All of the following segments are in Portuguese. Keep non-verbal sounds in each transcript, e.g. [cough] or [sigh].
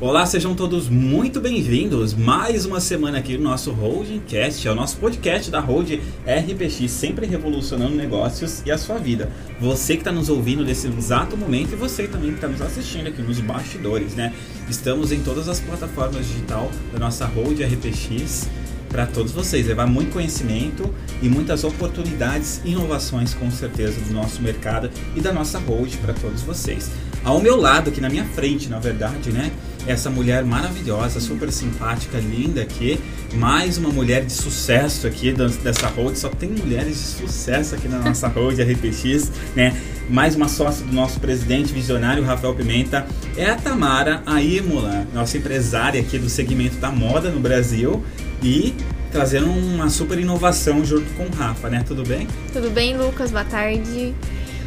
Olá, sejam todos muito bem-vindos. Mais uma semana aqui no nosso Holdingcast, é o nosso podcast da Hold RPX, sempre revolucionando negócios e a sua vida. Você que está nos ouvindo nesse exato momento e você também que está nos assistindo aqui nos bastidores, né? Estamos em todas as plataformas digital da nossa Hold RPX para todos vocês, levar muito conhecimento e muitas oportunidades inovações com certeza do nosso mercado e da nossa Hold para todos vocês. Ao meu lado, aqui na minha frente, na verdade, né? Essa mulher maravilhosa, super simpática, linda aqui. Mais uma mulher de sucesso aqui dessa road. Só tem mulheres de sucesso aqui na nossa [laughs] road RPX, né? Mais uma sócia do nosso presidente visionário, Rafael Pimenta. É a Tamara Aímola, nossa empresária aqui do segmento da moda no Brasil. E trazendo uma super inovação junto com o Rafa, né? Tudo bem? Tudo bem, Lucas? Boa tarde.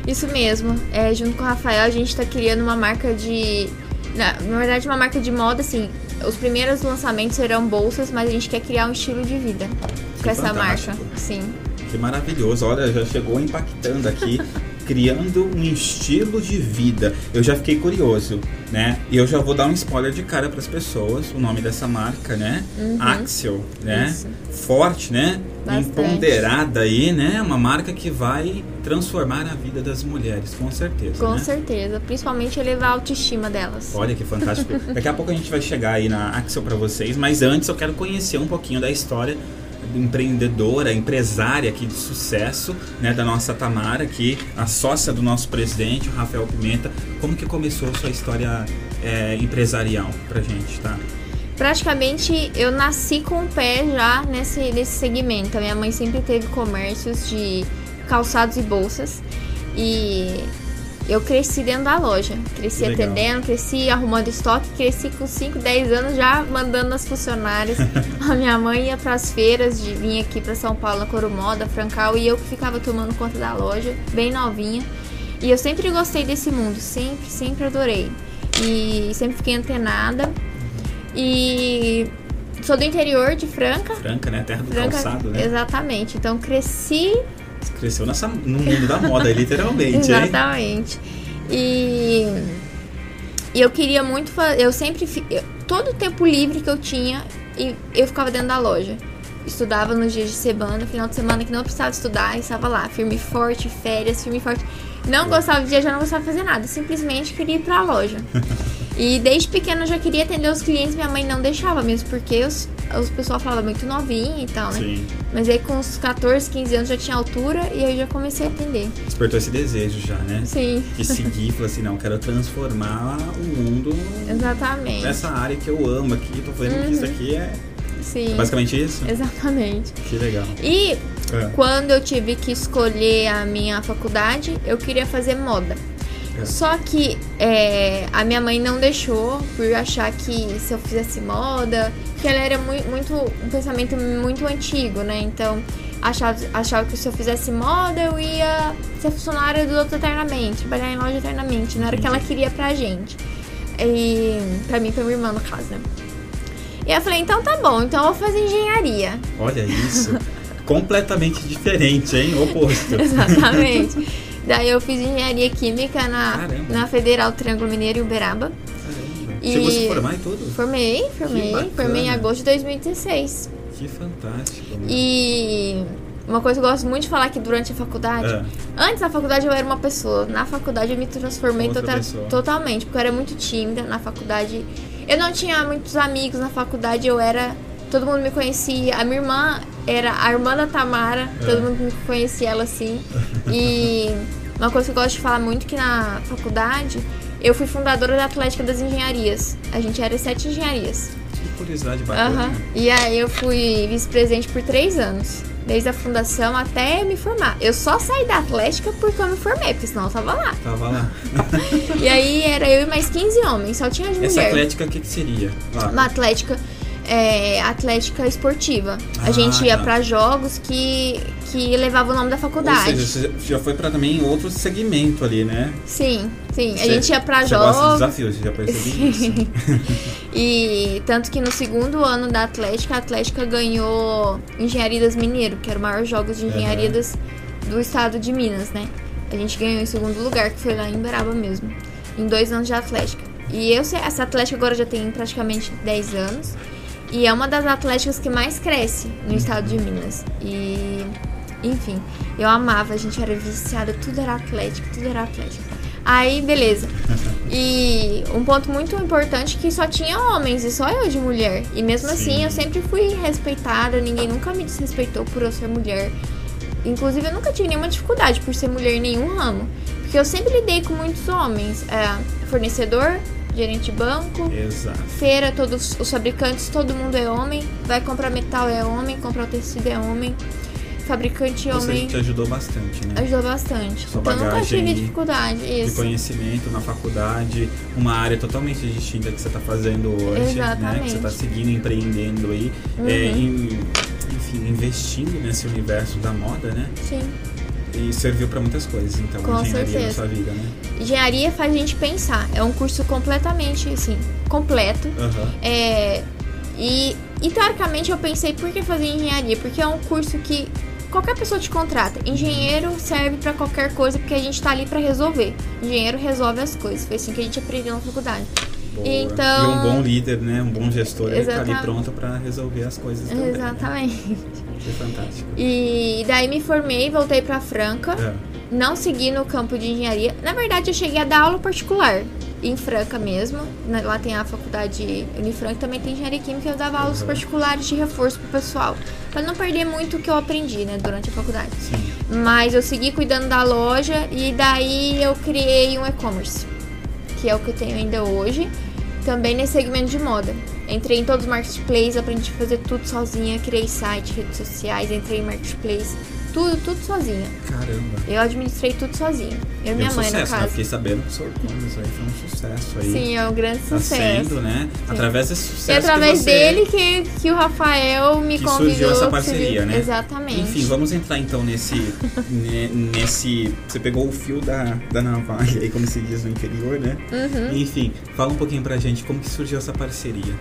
Isso mesmo. É, junto com o Rafael, a gente está criando uma marca de. Na, na, verdade, uma marca de moda, assim. Os primeiros lançamentos serão bolsas, mas a gente quer criar um estilo de vida que com essa marca. Sim. Que maravilhoso. Olha, já chegou impactando aqui. [laughs] criando um estilo de vida. Eu já fiquei curioso, né? E eu já vou dar um spoiler de cara para as pessoas. O nome dessa marca, né? Uhum. Axel, né? Isso. Forte, né? Bastante. Empoderada aí, né? Uma marca que vai transformar a vida das mulheres, com certeza. Com né? certeza. Principalmente elevar a autoestima delas. Olha que fantástico. [laughs] Daqui a pouco a gente vai chegar aí na Axel para vocês, mas antes eu quero conhecer um pouquinho da história empreendedora, empresária aqui de sucesso, né, da nossa Tamara aqui, a sócia do nosso presidente, o Rafael Pimenta. Como que começou a sua história é, empresarial pra gente, tá? Praticamente eu nasci com o pé já nesse, nesse segmento. A minha mãe sempre teve comércios de calçados e bolsas. E eu cresci dentro da loja. Cresci Legal. atendendo, cresci arrumando estoque, cresci com 5, 10 anos já mandando as funcionárias. [laughs] a minha mãe ia para as feiras, de, vinha aqui para São Paulo, na Coromoda, Francal, e eu que ficava tomando conta da loja, bem novinha. E eu sempre gostei desse mundo, sempre, sempre adorei. E sempre fiquei antenada. E sou do interior de Franca. Franca, né? Terra do Franca, calçado, né? Exatamente. Então cresci Cresceu nessa, no mundo da moda, literalmente, hein? Exatamente. E, e eu queria muito fazer. Eu sempre. todo o tempo livre que eu tinha, e eu ficava dentro da loja. Estudava nos dias de semana, final de semana que não precisava estudar, estava lá, firme e forte, férias, firme e forte. Não gostava de viajar, não gostava de fazer nada, simplesmente queria ir pra loja. [laughs] E desde pequena eu já queria atender os clientes, minha mãe não deixava mesmo, porque os, os pessoal falava muito novinha e tal, né? Sim. Mas aí com uns 14, 15 anos já tinha altura e aí já comecei a atender. Despertou esse desejo já, né? Sim. De seguir, falar assim, não, quero transformar o mundo Exatamente. nessa área que eu amo aqui. Tô falando que isso aqui é, Sim. é basicamente isso. Exatamente. Que legal. E É. quando eu tive que escolher a minha faculdade, eu queria fazer moda. É. Só que é, a minha mãe não deixou por achar que se eu fizesse moda, que ela era muito, muito um pensamento muito antigo, né? Então achava, achava que se eu fizesse moda eu ia ser funcionária do outro eternamente, trabalhar em loja eternamente. Não era o que ela queria pra gente. E pra mim, pra minha irmã, no caso, né? E eu falei, então tá bom, então eu vou fazer engenharia. Olha isso. [laughs] Completamente diferente, hein? Oposto. Exatamente. Daí eu fiz engenharia química na, Caramba. na Federal Triângulo Mineiro em Uberaba. Caramba. E- Chegou a se formar e tudo? Formei, formei. Formei em agosto de 2016. Que fantástico. meu. E uma coisa que eu gosto muito de falar que durante a faculdade. É. Antes da faculdade eu era uma pessoa. Na faculdade eu me transformei tota- pessoa. totalmente. Porque eu era muito tímida na faculdade. Eu não tinha muitos amigos na faculdade, eu era. Todo mundo me conhecia. A minha irmã era a irmã da Tamara. É. Todo mundo conhecia ela assim. E [laughs] uma coisa que eu gosto de falar muito que na faculdade, eu fui fundadora da Atlética das Engenharias. A gente era sete engenharias. Que curiosidade bacana. Aham. E aí eu fui vice-presidente por três anos. Desde a fundação até me formar. Eu só saí da Atlética porque eu me formei, porque senão eu tava lá. Tava lá. [laughs] E aí era eu e mais 15 homens, só tinha de Essa mulher. atlética, o que, que seria? Lá. Uma atlética, é, atlética esportiva. A Ah, gente ia tá. pra jogos que, que levava o nome da faculdade. Ou seja, você já foi pra também outro segmento ali, né? Sim, sim. Você- a gente ia Você jogos. gosta de desafios, já percebi [laughs] isso. E tanto que no segundo ano da Atlética, a Atlética ganhou Engenharia das Mineiro, que era o maior jogos de engenharia das, do estado de Minas, né? A gente ganhou em segundo lugar, que foi lá em Beraba mesmo. Em dois anos de Atlética. E eu essa Atlética agora já tem praticamente 10 anos. E é uma das atléticas que mais cresce no estado de Minas. E, enfim, eu amava, a gente era viciada, tudo era Atlético, tudo era Atlético. Aí, beleza. E um ponto muito importante é que só tinha homens e só eu de mulher. E mesmo Sim. assim eu sempre fui respeitada, ninguém nunca me desrespeitou por eu ser mulher. Inclusive eu nunca tive nenhuma dificuldade por ser mulher em nenhum ramo. Porque eu sempre lidei com muitos homens. É, fornecedor, gerente de banco, Exato. feira, todos os fabricantes, todo mundo é homem. Vai comprar metal é homem, comprar o tecido é homem. Fabricante Ou seja, homem. te ajudou bastante, né? Ajudou bastante. Sua então nunca tive de- dificuldade. de Isso. conhecimento na faculdade, uma área totalmente distinta que você está fazendo hoje, né? Que você está Exatamente. seguindo, empreendendo aí, Uhum. é, em- enfim, investindo nesse universo da moda, né? Sim. E serviu para muitas coisas, então, Com engenharia na certeza. sua vida, né? Engenharia faz a gente pensar. É um curso completamente, assim, completo. Aham. É, e, e teoricamente eu pensei, por que fazer engenharia? Porque é um curso que qualquer pessoa te contrata. Engenheiro serve pra qualquer coisa porque a gente tá ali pra resolver. Engenheiro resolve as coisas. Foi assim que a gente aprendeu na faculdade. Boa. Então- E um bom líder, né? Um bom gestor, ele tá ali pronto para resolver as coisas também. Né? Exatamente. Isso é fantástico. E daí me formei, voltei pra Franca. É. Não segui no campo de engenharia. Na verdade, eu cheguei a dar aula particular. Em Franca mesmo. Lá tem a faculdade Unifranca, também tem engenharia química. Eu dava aulas Uhum. particulares de reforço pro pessoal. Pra não perder muito o que eu aprendi, né, durante a faculdade. Sim. Mas eu segui cuidando da loja e daí eu criei um e-commerce. Que é o que eu tenho ainda hoje. Também nesse segmento de moda. Entrei em todos os marketplaces, aprendi a fazer tudo sozinha. Criei site, redes sociais, entrei em marketplace. Tudo, tudo sozinha. Caramba. Eu administrei tudo sozinha. Eu e minha um mãe, sucesso, no né? caso. Fiquei sabendo que o seu e-commerce aí foi um sucesso aí. Sim, é um grande Tá sucesso. sendo, né? Através desse sucesso E através que você... dele que, que o Rafael me que convidou. surgiu essa que parceria, surgiu- né? Exatamente. Enfim, vamos entrar então nesse, [laughs] ne- nesse. Você pegou o fio da, da navalha aí, como se diz no interior, né? Uhum. Enfim, fala um pouquinho pra gente como que surgiu essa parceria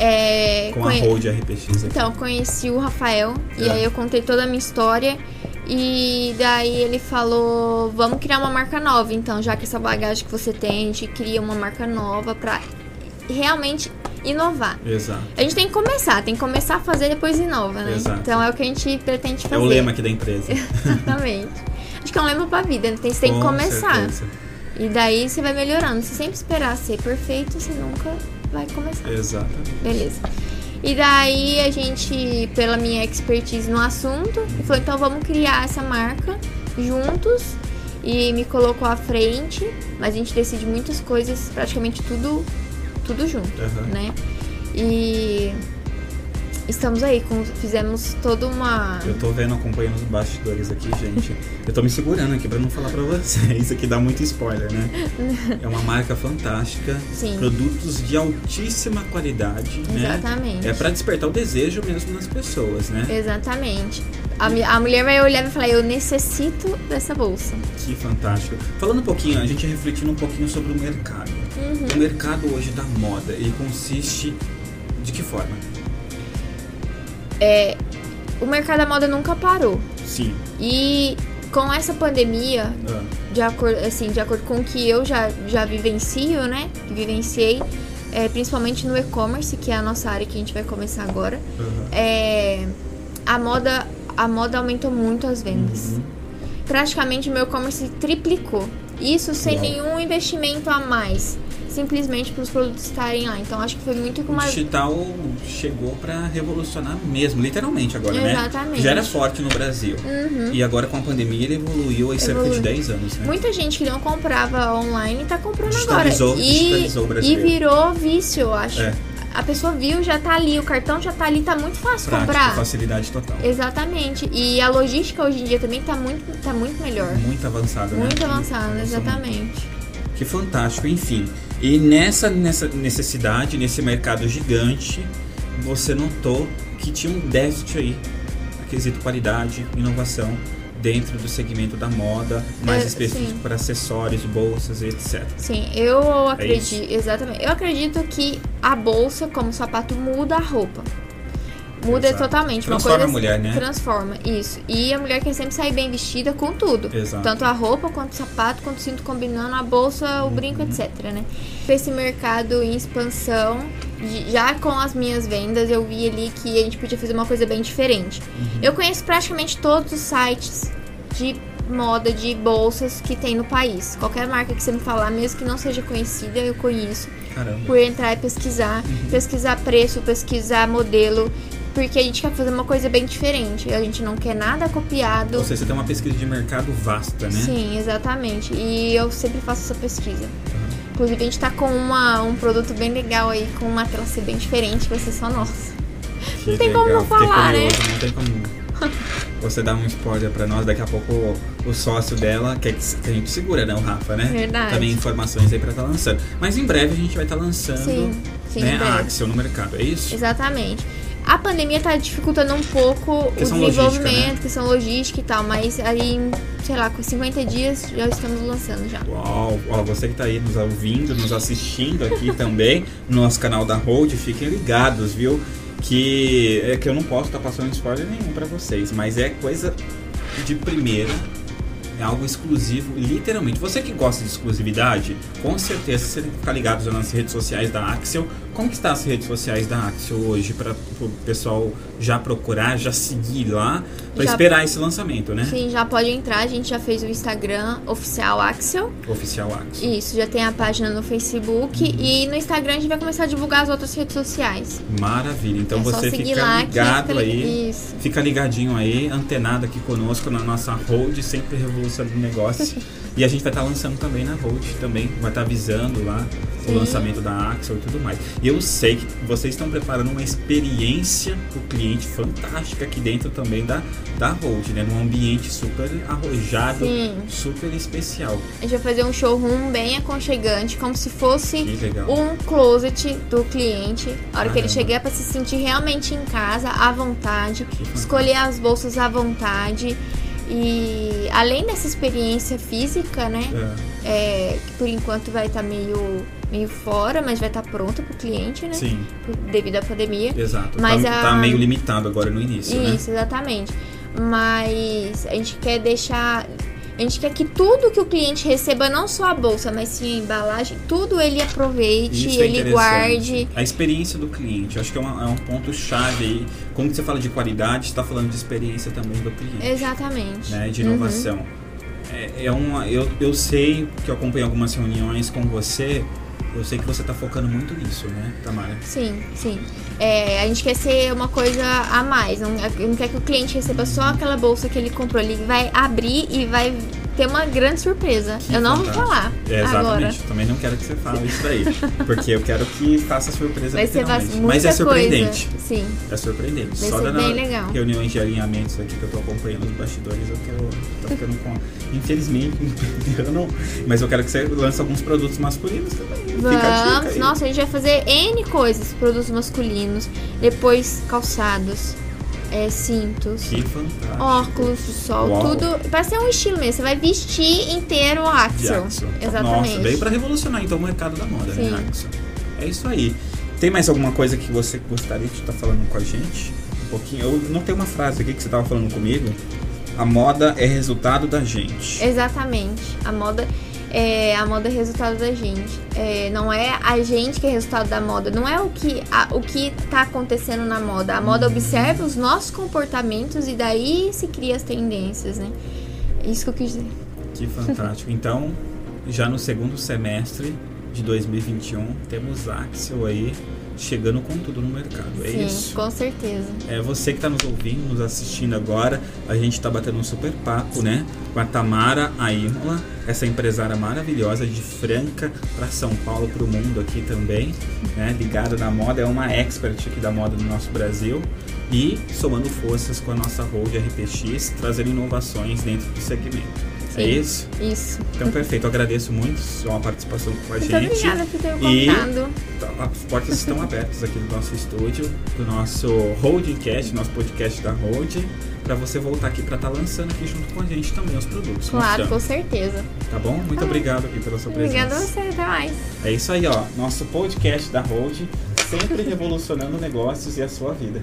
É, com conhe- a Road RPX aqui. Então, conheci o Rafael e É. aí eu contei toda a minha história. E daí ele falou: vamos criar uma marca nova. Então, já que essa bagagem que você tem, a gente cria uma marca nova pra realmente inovar. Exato. A gente tem que começar, tem que começar a fazer depois inova, né? Exato. Então é o que a gente pretende fazer. É o lema aqui da empresa. [laughs] Exatamente. Acho que é um lema pra vida, né? Tem- Você tem que Com começar. certeza. E daí você vai melhorando. Se sempre esperar ser perfeito, você nunca vai começar. Exatamente. Beleza. E daí a gente, pela minha expertise no assunto, falou, então vamos criar essa marca juntos. E me colocou à frente, mas a gente decide muitas coisas, praticamente tudo, tudo junto, Aham. né? E estamos aí, com, fizemos toda uma. Eu tô vendo, acompanhando os bastidores aqui, gente. Eu tô me segurando aqui pra não falar pra vocês. [laughs] Isso aqui dá muito spoiler, né? É uma marca fantástica. Sim. Produtos de altíssima qualidade, né? Exatamente. É pra despertar o desejo mesmo nas pessoas, né? Exatamente. A, a mulher vai olhar e falar, eu necessito dessa bolsa. Que fantástico. Falando um pouquinho, a gente refletindo um pouquinho sobre o mercado. Uhum. O mercado hoje da moda, ele consiste de que forma? O mercado da moda nunca parou. Sim. E com essa pandemia, Ah, de acordo, assim, de acordo com o que eu já, já vivencio, né? Vivenciei, é, principalmente no e-commerce, que é a nossa área que a gente vai começar agora. aham. É, a moda a moda aumentou muito as vendas. Uhum. Praticamente o meu e-commerce triplicou. Isso sem Uau. nenhum investimento a mais. Simplesmente para os produtos estarem lá. Então acho que foi muito com O uma. digital chegou pra revolucionar mesmo, literalmente agora, né? Exatamente. Já era forte no Brasil. Uhum. E agora com a pandemia ele evoluiu aí cerca de Evoluiu. 10 anos, né? Muita gente que não comprava online tá comprando Digitalizou- agora. digitalizou o E, e virou vício, eu acho. É. A pessoa viu, já tá ali, o cartão já tá ali, tá muito fácil Prática, comprar. facilidade total. Exatamente. E a logística hoje em dia também tá muito, tá muito melhor. Muito avançada, né? Muito avançada, exatamente. Que fantástico, enfim. E nessa, nessa necessidade, nesse mercado gigante, você notou que tinha um déficit aí. quesito qualidade, inovação dentro do segmento da moda, mais É, específico sim. para acessórios, bolsas, etc. Sim, eu acredito, isso? exatamente. Eu acredito que a bolsa, como sapato, muda a roupa. Muda Exato. totalmente. Transforma uma coisa a mulher, né? Transforma, isso. E a mulher quer sempre sair bem vestida com tudo. Exato. Tanto a roupa, quanto o sapato, quanto o cinto combinando, a bolsa, o Uhum. brinco, etc, né? Esse mercado em expansão, já com as minhas vendas, eu vi ali que a gente podia fazer uma coisa bem diferente. Uhum. Eu conheço praticamente todos os sites de moda de bolsas que tem no país. Qualquer marca que você me falar, mesmo que não seja conhecida, eu conheço. Caramba. Por entrar e pesquisar, pesquisar preço, pesquisar modelo, porque a gente quer fazer uma coisa bem diferente. A gente não quer nada copiado. Ou seja, você tem uma pesquisa de mercado vasta, né? Sim, exatamente. E eu sempre faço essa pesquisa. Inclusive, a gente tá com uma, um produto bem legal aí, com uma classe bem diferente, vai ser só nossa. Que Não tem como não falar, né? Não tem como [laughs] você dar um spoiler pra nós. Daqui a pouco o, o sócio dela quer que, que a gente segura, né? O Rafa, né? Verdade. Também informações aí pra estar lançando. Mas em breve a gente vai estar lançando Sim, sim, né, a Axel no mercado, é isso? Exatamente. A pandemia tá dificultando um pouco Questão o desenvolvimento, logística, né? questão logística e tal, mas aí, em, sei lá, com 50 dias já estamos lançando já. Uau, ó, você que tá aí nos ouvindo, nos assistindo aqui [laughs] também, no nosso canal da Hold, fiquem ligados, viu? Que é que eu não posso estar passando spoiler nenhum pra vocês, mas é coisa de primeira, é algo exclusivo, literalmente. Você que gosta de exclusividade, com certeza você tem que ficar ligado nas redes sociais da Axel. Como que está as redes sociais da Axel hoje para o pessoal já procurar, já seguir lá, para esperar esse lançamento, né? Sim, já pode entrar, a gente já fez o Instagram oficial Axel. Oficial Axel. Isso, já tem a página no Facebook Uhum. e no Instagram a gente vai começar a divulgar as outras redes sociais. Maravilha. Então é você fica lá ligado fica aí. Isso. Fica ligadinho aí, antenado aqui conosco na nossa hold, sempre revolucionando negócios. [laughs] e a gente vai estar lançando também na hold também, vai estar avisando lá Sim. o lançamento da Axel e tudo mais. E eu sei que vocês estão preparando uma experiência para o cliente fantástica aqui dentro também da, da hold, né? Num ambiente super arrojado, Sim. super especial. A gente vai fazer um showroom bem aconchegante, como se fosse um closet do cliente. A hora que ele chegar para se sentir realmente em casa, à vontade, escolher as bolsas à vontade. E além dessa experiência física, né? É, é, que por enquanto vai estar meio, meio fora, mas vai estar pronta pro cliente, né? sim, Devido à pandemia. exato. Mas tá, a- tá meio limitado agora no início, né? Isso, exatamente. Mas a gente quer deixar. A gente quer que tudo que o cliente receba, não só a bolsa, mas sim a embalagem, tudo ele aproveite, Isso é ele interessante. guarde. A experiência do cliente, acho que é, uma- é um ponto chave aí. Quando você fala de qualidade, você está falando de experiência também do cliente, Exatamente. né? De Uhum. inovação. É, é uma, eu, eu sei que eu acompanho algumas reuniões com você. Eu sei que você está focando muito nisso, né, Tamara? Sim, sim. É, a gente quer ser uma coisa a mais. Não, não quer que o cliente receba só aquela bolsa que ele comprou. Ele vai abrir e vai ter uma grande surpresa. Que eu não vou fantástico. falar É, exatamente. agora. Também não quero que você fale isso daí. porque eu quero que faça surpresa Vai ser Mas é surpreendente. Coisa. Sim. É surpreendente. Vai Só ser da bem legal. reuniões de alinhamentos aqui que eu tô acompanhando os bastidores, eu tô, tô ficando com. Infelizmente, [laughs] eu não. Mas eu quero que você lance alguns produtos masculinos também. Vamos, nossa, a gente vai fazer N coisas, produtos masculinos, depois calçados, é, cintos, Que fantástico. óculos de sol, Uau. tudo. Vai ser um estilo mesmo, você vai vestir inteiro o Axel. Axel. Exatamente. Nossa, veio pra revolucionar então o mercado da moda, Sim. né, Axel? É isso aí. Tem mais alguma coisa que você gostaria de estar falando com a gente? Um pouquinho. Eu não tenho uma frase aqui que você tava falando comigo. A moda é resultado da gente. Exatamente. A moda é a moda é resultado da gente. É, não é a gente que é resultado da moda. Não é o que a- o que tá acontecendo na moda. A moda observa os nossos comportamentos e daí se cria as tendências, né? É Isso que eu quis dizer. Que fantástico. Então, já no segundo semestre de 2021, temos Axel aí chegando com tudo no mercado. É Sim, isso? com certeza. É você que está nos ouvindo, nos assistindo agora. A gente está batendo um super papo, né? Com a Tamara Aímola, essa empresária maravilhosa de Franca para São Paulo, para o mundo aqui também, né? Ligada na moda, é uma expert aqui da moda no nosso Brasil. E somando forças com a nossa Hold RPX, trazendo inovações dentro do segmento. Sim. É isso? Então, perfeito. Eu agradeço muito sua participação com a Muito gente. obrigada por ter me E-. Tá, As portas estão [laughs] abertas aqui do nosso estúdio, do nosso Holdcast, nosso podcast da Hold, para você voltar aqui para estar lançando aqui junto com a gente também os produtos. Claro, com certeza. Tá bom? Muito obrigado aqui pela sua presença. Obrigada a você, até mais. É isso aí, ó. Nosso podcast da Hold, sempre revolucionando negócios e a sua vida.